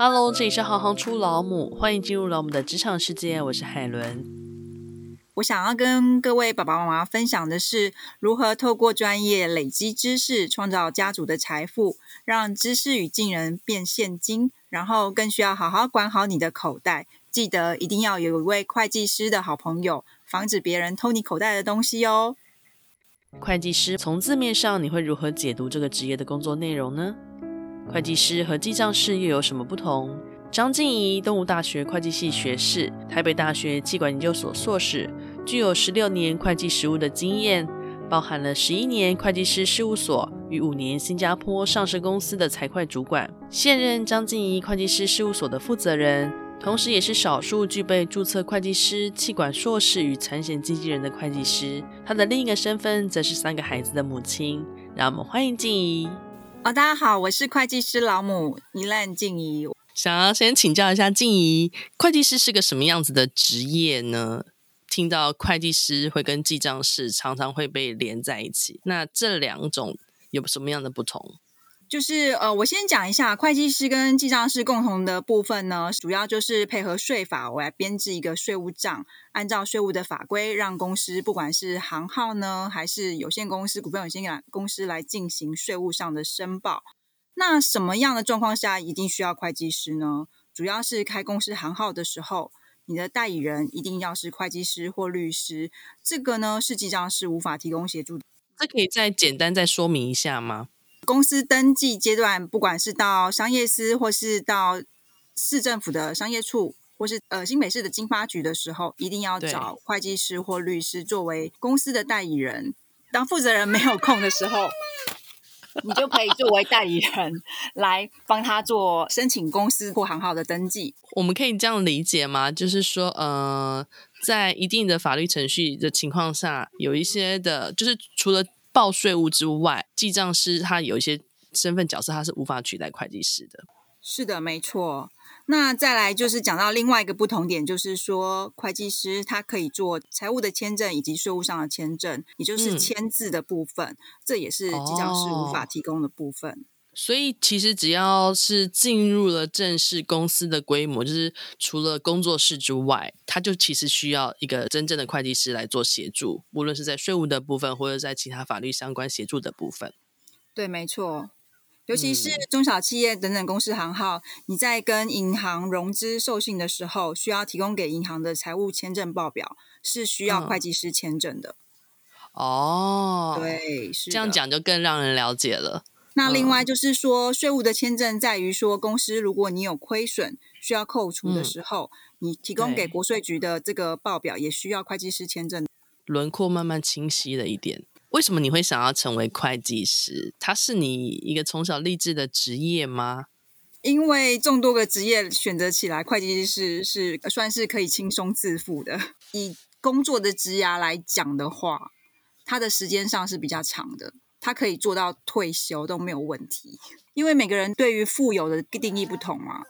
Hello，这里是行行出老母，欢迎进入老母的职场世界，我是海伦。我想要跟各位爸爸妈妈分享的是，如何透过专业累积知识，创造家族的财富，让知识与技能变现金。然后更需要好好管好你的口袋，记得一定要有一位会计师的好朋友，防止别人偷你口袋的东西哦。会计师从字面上，你会如何解读这个职业的工作内容呢？会计师和记账师又有什么不同？张静怡，东吴大学会计系学士，台北大学企管研究所硕士，具有十六年会计实务的经验，包含了十一年会计师事务所与五年新加坡上市公司的财会主管，现任张静怡会计师事务所的负责人，同时也是少数具备注册会计师、企管硕士与产险经纪人的会计师。他的另一个身份则是三个孩子的母亲。让我们欢迎静怡。大家好，我是会计师老母一烂静怡。想要先请教一下静怡，会计师是个什么样子的职业呢？听到会计师会跟记账师常常会被连在一起，那这两种有什么样的不同？就是呃，我先讲一下会计师跟记账师共同的部分呢，主要就是配合税法，我来编制一个税务账，按照税务的法规，让公司不管是行号呢，还是有限公司、股份有限公司来进行税务上的申报。那什么样的状况下一定需要会计师呢？主要是开公司行号的时候，你的代理人一定要是会计师或律师，这个呢是记账师无法提供协助。这可以再简单再说明一下吗？公司登记阶段，不管是到商业司，或是到市政府的商业处，或是呃新北市的经发局的时候，一定要找会计师或律师作为公司的代理人。当负责人没有空的时候，你就可以作为代理人来帮他做申请公司或行号的登记。我们可以这样理解吗？就是说，呃，在一定的法律程序的情况下，有一些的，就是除了。报税务之外，记账师他有一些身份角色，他是无法取代会计师的。是的，没错。那再来就是讲到另外一个不同点，就是说会计师他可以做财务的签证以及税务上的签证，也就是签字的部分，嗯、这也是记账师无法提供的部分。哦所以，其实只要是进入了正式公司的规模，就是除了工作室之外，他就其实需要一个真正的会计师来做协助，无论是在税务的部分，或者在其他法律相关协助的部分。对，没错。尤其是中小企业等等公司行号，嗯、你在跟银行融资授信的时候，需要提供给银行的财务签证报表，是需要会计师签证的。嗯、哦，对，是这样讲就更让人了解了。那另外就是说，税务的签证在于说，公司如果你有亏损需要扣除的时候，嗯、你提供给国税局的这个报表也需要会计师签证。轮廓慢慢清晰了一点。为什么你会想要成为会计师？它是你一个从小立志的职业吗？因为众多个职业选择起来，会计师是是算是可以轻松自负的。以工作的职涯来讲的话，它的时间上是比较长的。他可以做到退休都没有问题，因为每个人对于富有的定义不同嘛，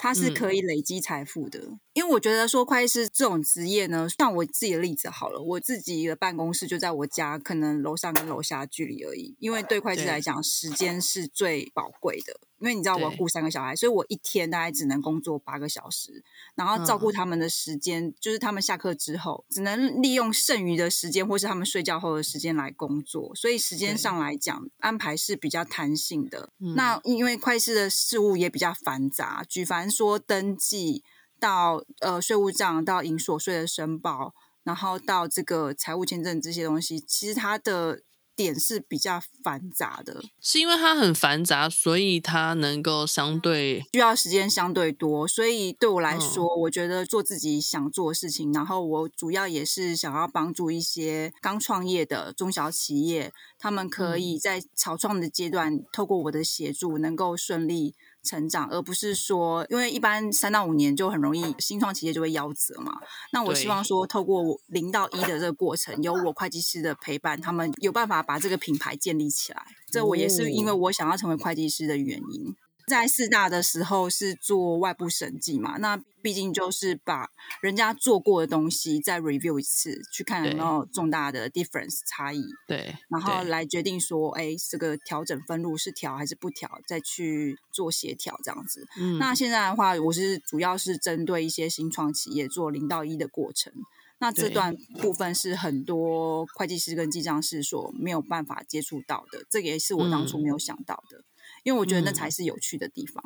他是可以累积财富的。嗯因为我觉得说会计师这种职业呢，像我自己的例子好了，我自己的办公室就在我家，可能楼上跟楼下距离而已。因为对会计来讲，时间是最宝贵的。因为你知道我要顾三个小孩，所以我一天大概只能工作八个小时，然后照顾他们的时间，嗯、就是他们下课之后，只能利用剩余的时间或是他们睡觉后的时间来工作。所以时间上来讲，安排是比较弹性的。嗯、那因为会计师的事务也比较繁杂，举凡说登记。到呃税务账，到营所税的申报，然后到这个财务签证这些东西，其实它的点是比较繁杂的。是因为它很繁杂，所以它能够相对需要时间相对多。所以对我来说，嗯、我觉得做自己想做的事情，然后我主要也是想要帮助一些刚创业的中小企业，他们可以在草创的阶段，嗯、透过我的协助，能够顺利。成长，而不是说，因为一般三到五年就很容易新创企业就会夭折嘛。那我希望说，透过零到一的这个过程，有我会计师的陪伴，他们有办法把这个品牌建立起来。这我也是因为我想要成为会计师的原因。在四大的时候是做外部审计嘛，那毕竟就是把人家做过的东西再 review 一次，去看有没有重大的 difference 差异。对，然后来决定说，哎，这个调整分录是调还是不调，再去做协调这样子。嗯，那现在的话，我是主要是针对一些新创企业做零到一的过程。那这段部分是很多会计师跟记账师所没有办法接触到的，这个也是我当初没有想到的，嗯、因为我觉得那才是有趣的地方。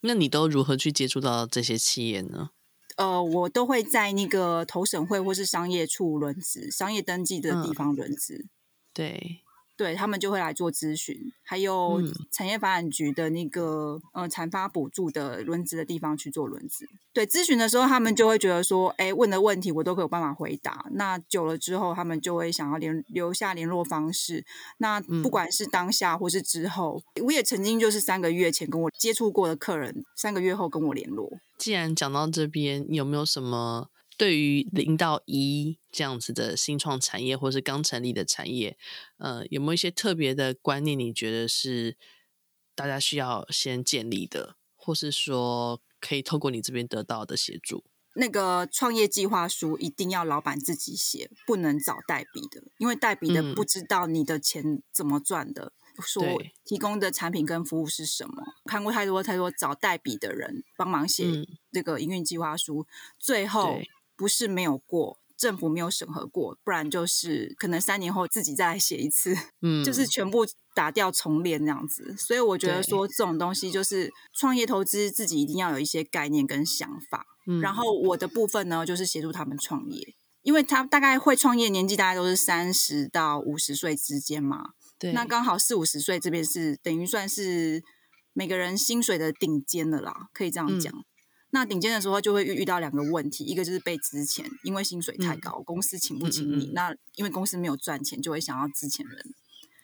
那你都如何去接触到这些企业呢？呃，我都会在那个投审会或是商业处轮值、商业登记的地方轮值。嗯、对。对，他们就会来做咨询，还有产业发展局的那个、嗯、呃产发补助的轮值的地方去做轮值。对，咨询的时候，他们就会觉得说，哎，问的问题我都可以有办法回答。那久了之后，他们就会想要联留下联络方式。那不管是当下或是之后，嗯、我也曾经就是三个月前跟我接触过的客人，三个月后跟我联络。既然讲到这边，有没有什么？对于零到一这样子的新创产业，或是刚成立的产业，呃，有没有一些特别的观念？你觉得是大家需要先建立的，或是说可以透过你这边得到的协助？那个创业计划书一定要老板自己写，不能找代笔的，因为代笔的不知道你的钱怎么赚的，嗯、说提供的产品跟服务是什么。看过太多太多找代笔的人帮忙写这个营运计划书，嗯、最后。不是没有过，政府没有审核过，不然就是可能三年后自己再来写一次，嗯，就是全部打掉重练这样子。所以我觉得说这种东西就是创业投资自己一定要有一些概念跟想法。嗯，然后我的部分呢，就是协助他们创业，因为他大概会创业年纪大概都是三十到五十岁之间嘛。对，那刚好四五十岁这边是等于算是每个人薪水的顶尖的啦，可以这样讲。嗯那顶尖的时候就会遇遇到两个问题，一个就是被资遣，因为薪水太高，嗯、公司请不起你。嗯嗯嗯，那因为公司没有赚钱，就会想要资遣人。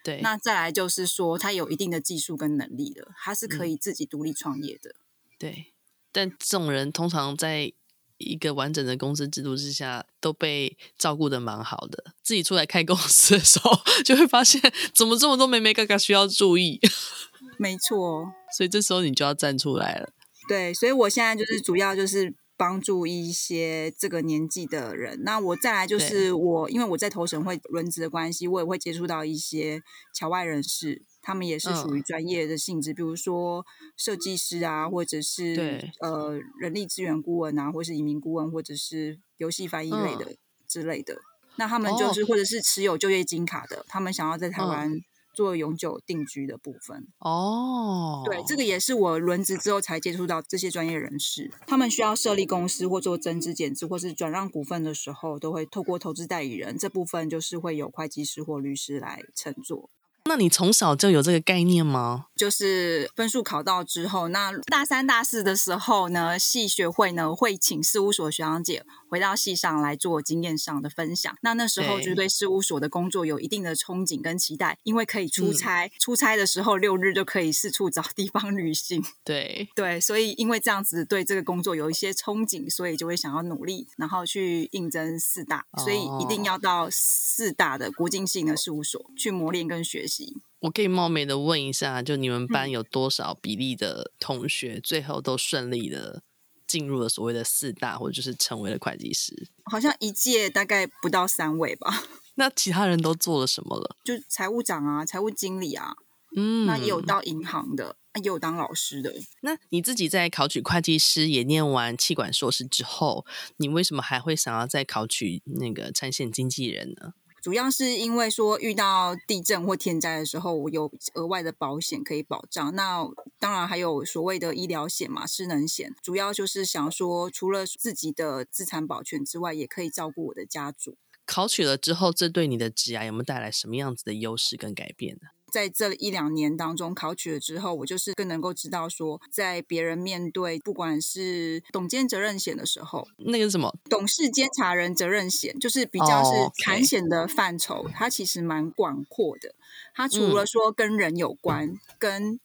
对。那再来就是说，他有一定的技术跟能力的，他是可以自己独立创业的。对。但这种人通常在一个完整的公司制度之下，都被照顾的蛮好的。自己出来开公司的时候，就会发现怎么这么多眉眉角角需要注意。没错。所以这时候你就要站出来了。对，所以我现在就是主要就是帮助一些这个年纪的人。那我再来就是我，因为我在投审会轮值的关系，我也会接触到一些侨外人士，他们也是属于专业的性质，嗯、比如说设计师啊，或者是呃人力资源顾问啊，或是移民顾问，或者是游戏翻译类的、嗯、之类的。那他们就是、哦、或者是持有就业金卡的，他们想要在台湾。嗯做永久定居的部分哦，对，这个也是我轮值之后才接触到这些专业人士，他们需要设立公司或做增资减资或是转让股份的时候，都会透过投资代理人，这部分就是会有会计师或律师来乘坐。那你从小就有这个概念吗？就是分数考到之后，那大三、大四的时候呢，系学会呢会请事务所学长姐回到系上来做经验上的分享。那那时候就对事务所的工作有一定的憧憬跟期待，因为可以出差，嗯、出差的时候六日就可以四处找地方旅行。对对，所以因为这样子对这个工作有一些憧憬，所以就会想要努力，然后去应征四大，所以一定要到四大的国际性的事务所去磨练跟学习。我可以冒昧的问一下，就你们班有多少比例的同学最后都顺利的进入了所谓的四大，或者就是成为了会计师？好像一届大概不到三位吧。那其他人都做了什么了？就财务长啊，财务经理啊，嗯，那也有到银行的，也有当老师的。那你自己在考取会计师，也念完气管硕士之后，你为什么还会想要再考取那个产险经纪人呢？主要是因为说遇到地震或天灾的时候，我有额外的保险可以保障。那当然还有所谓的医疗险嘛，失能险。主要就是想说，除了自己的资产保全之外，也可以照顾我的家族。考取了之后，这对你的职涯有没有带来什么样子的优势跟改变呢？在这一两年当中，考取了之后，我就是更能够知道说，在别人面对不管是董监责任险的时候，那个是什么？董事监察人责任险，就是比较是产险的范畴，oh. 它其实蛮广阔的。它除了说跟人有关，嗯、跟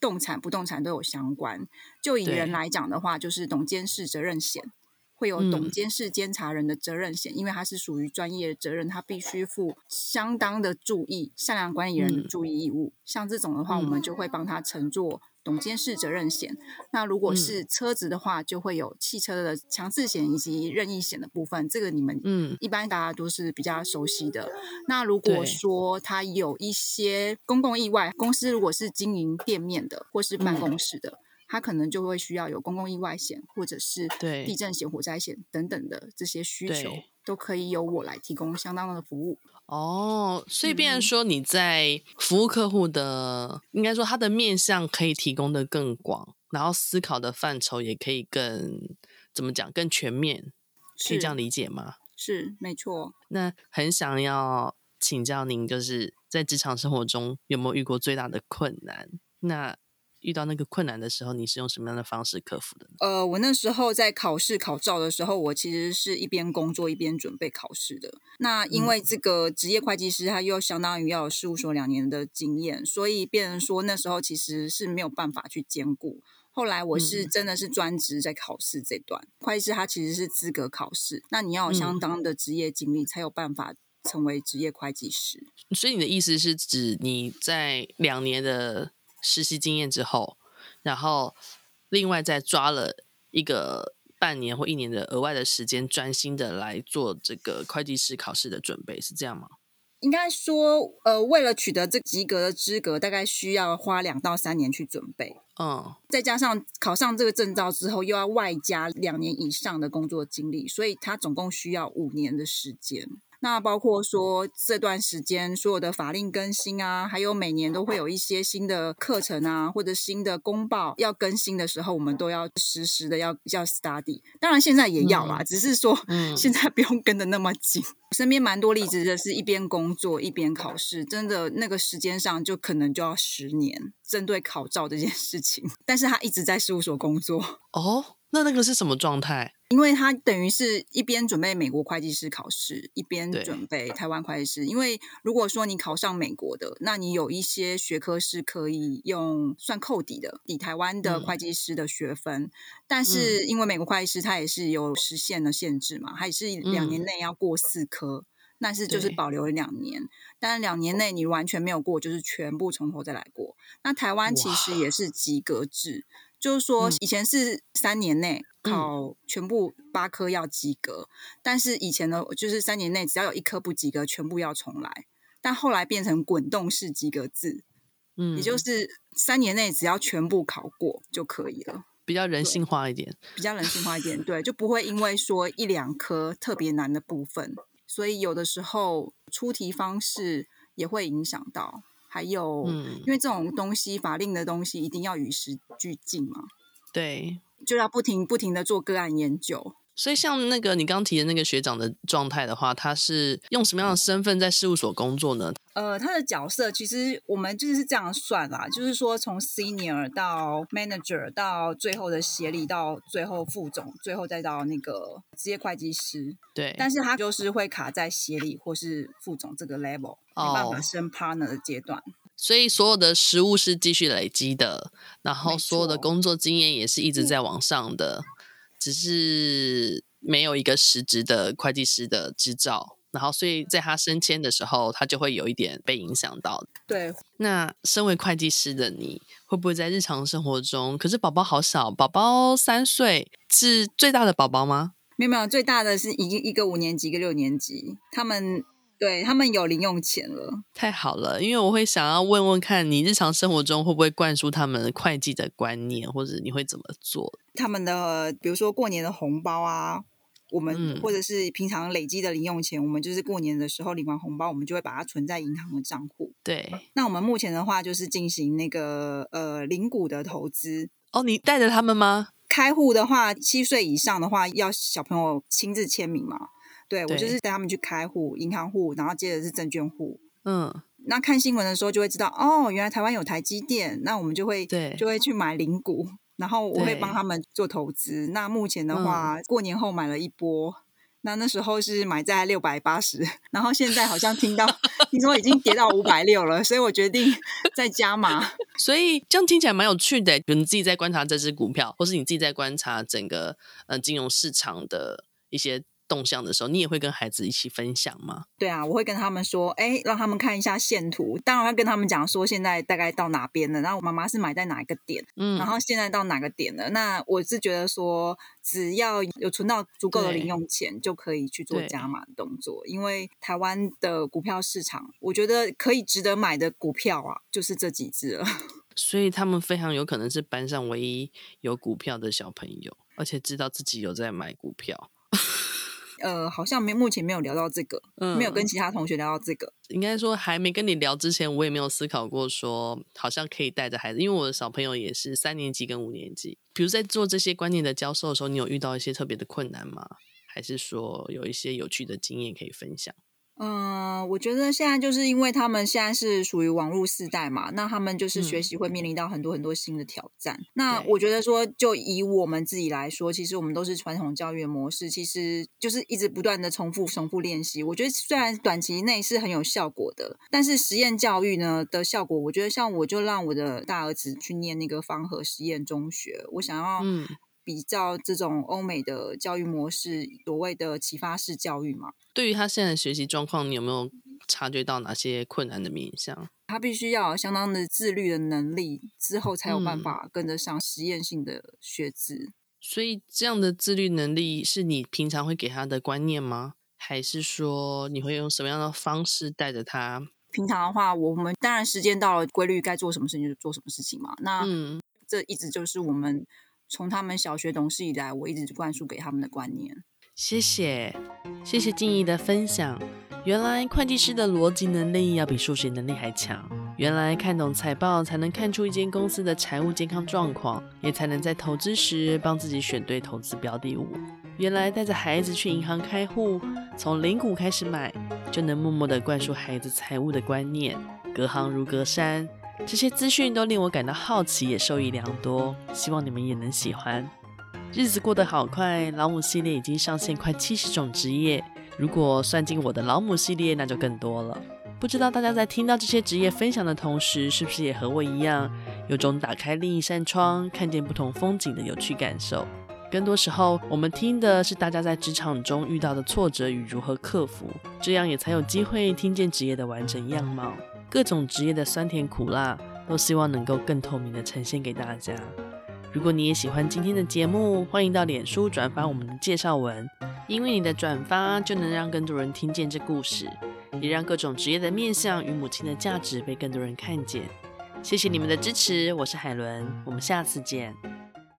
动产、不动产都有相关。就以人来讲的话，就是董监事责任险。会有董监事监察人的责任险，嗯、因为它是属于专业责任，他必须负相当的注意、善良管理人的注意义务。嗯、像这种的话，我们就会帮他乘坐董监事责任险。那如果是车子的话，就会有汽车的强制险以及任意险的部分。这个你们嗯，一般大家都是比较熟悉的。那如果说他有一些公共意外，公司如果是经营店面的或是办公室的。嗯他可能就会需要有公共意外险，或者是地震险、火灾险等等的这些需求，都可以由我来提供相当的服务。哦，所以变成说你在服务客户的，嗯、应该说他的面向可以提供的更广，然后思考的范畴也可以更怎么讲更全面，可以这样理解吗？是，是没错。那很想要请教您，就是在职场生活中有没有遇过最大的困难？那遇到那个困难的时候，你是用什么样的方式克服的？呃，我那时候在考试考照的时候，我其实是一边工作一边准备考试的。那因为这个职业会计师，他又相当于要有事务所两年的经验，所以变成说那时候其实是没有办法去兼顾。后来我是真的是专职在考试这段，嗯、会计师他其实是资格考试，那你要有相当的职业经历，才有办法成为职业会计师。所以你的意思是指你在两年的实习经验之后，然后另外再抓了一个半年或一年的额外的时间，专心的来做这个会计师考试的准备，是这样吗？应该说，呃，为了取得这及格的资格，大概需要花两到三年去准备。嗯，再加上考上这个证照之后，又要外加两年以上的工作经历，所以他总共需要五年的时间。那包括说这段时间所有的法令更新啊，还有每年都会有一些新的课程啊，或者新的公报要更新的时候，我们都要实时的要要 study。当然现在也要啦，嗯、只是说 现在不用跟的那么紧。嗯、身边蛮多例子的是一边工作一边考试，真的那个时间上就可能就要十年。针对考照这件事情，但是他一直在事务所工作哦。那那个是什么状态？因为他等于是一边准备美国会计师考试，一边准备台湾会计师。因为如果说你考上美国的，那你有一些学科是可以用算扣抵的，抵台湾的会计师的学分。嗯、但是因为美国会计师他也是有时限的限制嘛，他也是两年内要过四科。嗯但是就是保留了两年，对但两年内你完全没有过，就是全部从头再来过。那台湾其实也是及格制，哇就是说以前是三年内考全部八科要及格，嗯、但是以前呢，就是三年内只要有一科不及格，全部要重来。但后来变成滚动式及格制，嗯，也就是三年内只要全部考过就可以了，比较人性化一点，比较人性化一点，对，就不会因为说一两科特别难的部分。所以有的时候出题方式也会影响到，还有，嗯，因为这种东西法令的东西一定要与时俱进嘛，对，就要不停不停的做个案研究。所以像那个你刚提的那个学长的状态的话，他是用什么样的身份在事务所工作呢？呃，他的角色其实我们就是这样算啦，就是说从 senior 到 manager 到最后的协理到最后副总，最后再到那个职业会计师。对，但是他就是会卡在协理或是副总这个 level，没办法升 partner 的阶段。所以所有的实务是继续累积的，然后所有的工作经验也是一直在往上的。只是没有一个实职的会计师的执照，然后所以在他升迁的时候，他就会有一点被影响到。对，那身为会计师的你，会不会在日常生活中？可是宝宝好小，宝宝三岁，是最大的宝宝吗？没有没有，最大的是一个一个五年级，一个六年级，他们。对，他们有零用钱了，太好了！因为我会想要问问看你日常生活中会不会灌输他们会计的观念，或者你会怎么做？他们的比如说过年的红包啊，我们、嗯、或者是平常累积的零用钱，我们就是过年的时候领完红包，我们就会把它存在银行的账户。对，那我们目前的话就是进行那个呃零股的投资。哦，你带着他们吗？开户的话，七岁以上的话要小朋友亲自签名嘛。对，我就是带他们去开户，银行户，然后接着是证券户。嗯，那看新闻的时候就会知道，哦，原来台湾有台积电，那我们就会对，就会去买零股，然后我会帮他们做投资。那目前的话，嗯、过年后买了一波，那那时候是买在六百八十，然后现在好像听到听说已经跌到五百六了，所以我决定 再加码。所以这样听起来蛮有趣的，就你自己在观察这只股票，或是你自己在观察整个呃金融市场的一些。动向的时候，你也会跟孩子一起分享吗？对啊，我会跟他们说，哎，让他们看一下线图。当然要跟他们讲说，现在大概到哪边了，然后我妈妈是买在哪一个点，嗯，然后现在到哪个点了。那我是觉得说，只要有存到足够的零用钱，就可以去做加码的动作。因为台湾的股票市场，我觉得可以值得买的股票啊，就是这几只了。所以他们非常有可能是班上唯一有股票的小朋友，而且知道自己有在买股票。呃，好像没目前没有聊到这个，嗯，没有跟其他同学聊到这个。应该说还没跟你聊之前，我也没有思考过说好像可以带着孩子，因为我的小朋友也是三年级跟五年级。比如在做这些观念的教授的时候，你有遇到一些特别的困难吗？还是说有一些有趣的经验可以分享？嗯、呃，我觉得现在就是因为他们现在是属于网络世代嘛，那他们就是学习会面临到很多很多新的挑战。嗯、那我觉得说，就以我们自己来说，其实我们都是传统教育的模式，其实就是一直不断的重复、重复练习。我觉得虽然短期内是很有效果的，但是实验教育呢的效果，我觉得像我就让我的大儿子去念那个方和实验中学，我想要嗯。比较这种欧美的教育模式，所谓的启发式教育嘛。对于他现在的学习状况，你有没有察觉到哪些困难的面向？他必须要有相当的自律的能力，之后才有办法跟得上实验性的学习。嗯。所以，这样的自律能力是你平常会给他的观念吗？还是说你会用什么样的方式带着他？平常的话，我们当然时间到了，规律该做什么事情就做什么事情嘛。那嗯，这一直就是我们。从他们小学懂事以来，我一直灌输给他们的观念。谢谢，谢谢静怡的分享。原来会计师的逻辑能力要比数学能力还强。原来看懂财报才能看出一间公司的财务健康状况，也才能在投资时帮自己选对投资标的物。原来带着孩子去银行开户，从零股开始买，就能默默的灌输孩子财务的观念，隔行如隔山。这些资讯都令我感到好奇，也受益良多。希望你们也能喜欢。日子过得好快，老母系列已经上线快七十种职业，如果算进我的老母系列，那就更多了。不知道大家在听到这些职业分享的同时，是不是也和我一样，有种打开另一扇窗，看见不同风景的有趣感受？更多时候，我们听的是大家在职场中遇到的挫折与如何克服，这样也才有机会听见职业的完整样貌。各种职业的酸甜苦辣，都希望能够更透明的呈现给大家。如果你也喜欢今天的节目，欢迎到脸书转发我们的介绍文，因为你的转发就能让更多人听见这故事，也让各种职业的面向与母亲的价值被更多人看见。谢谢你们的支持，我是海伦，我们下次见。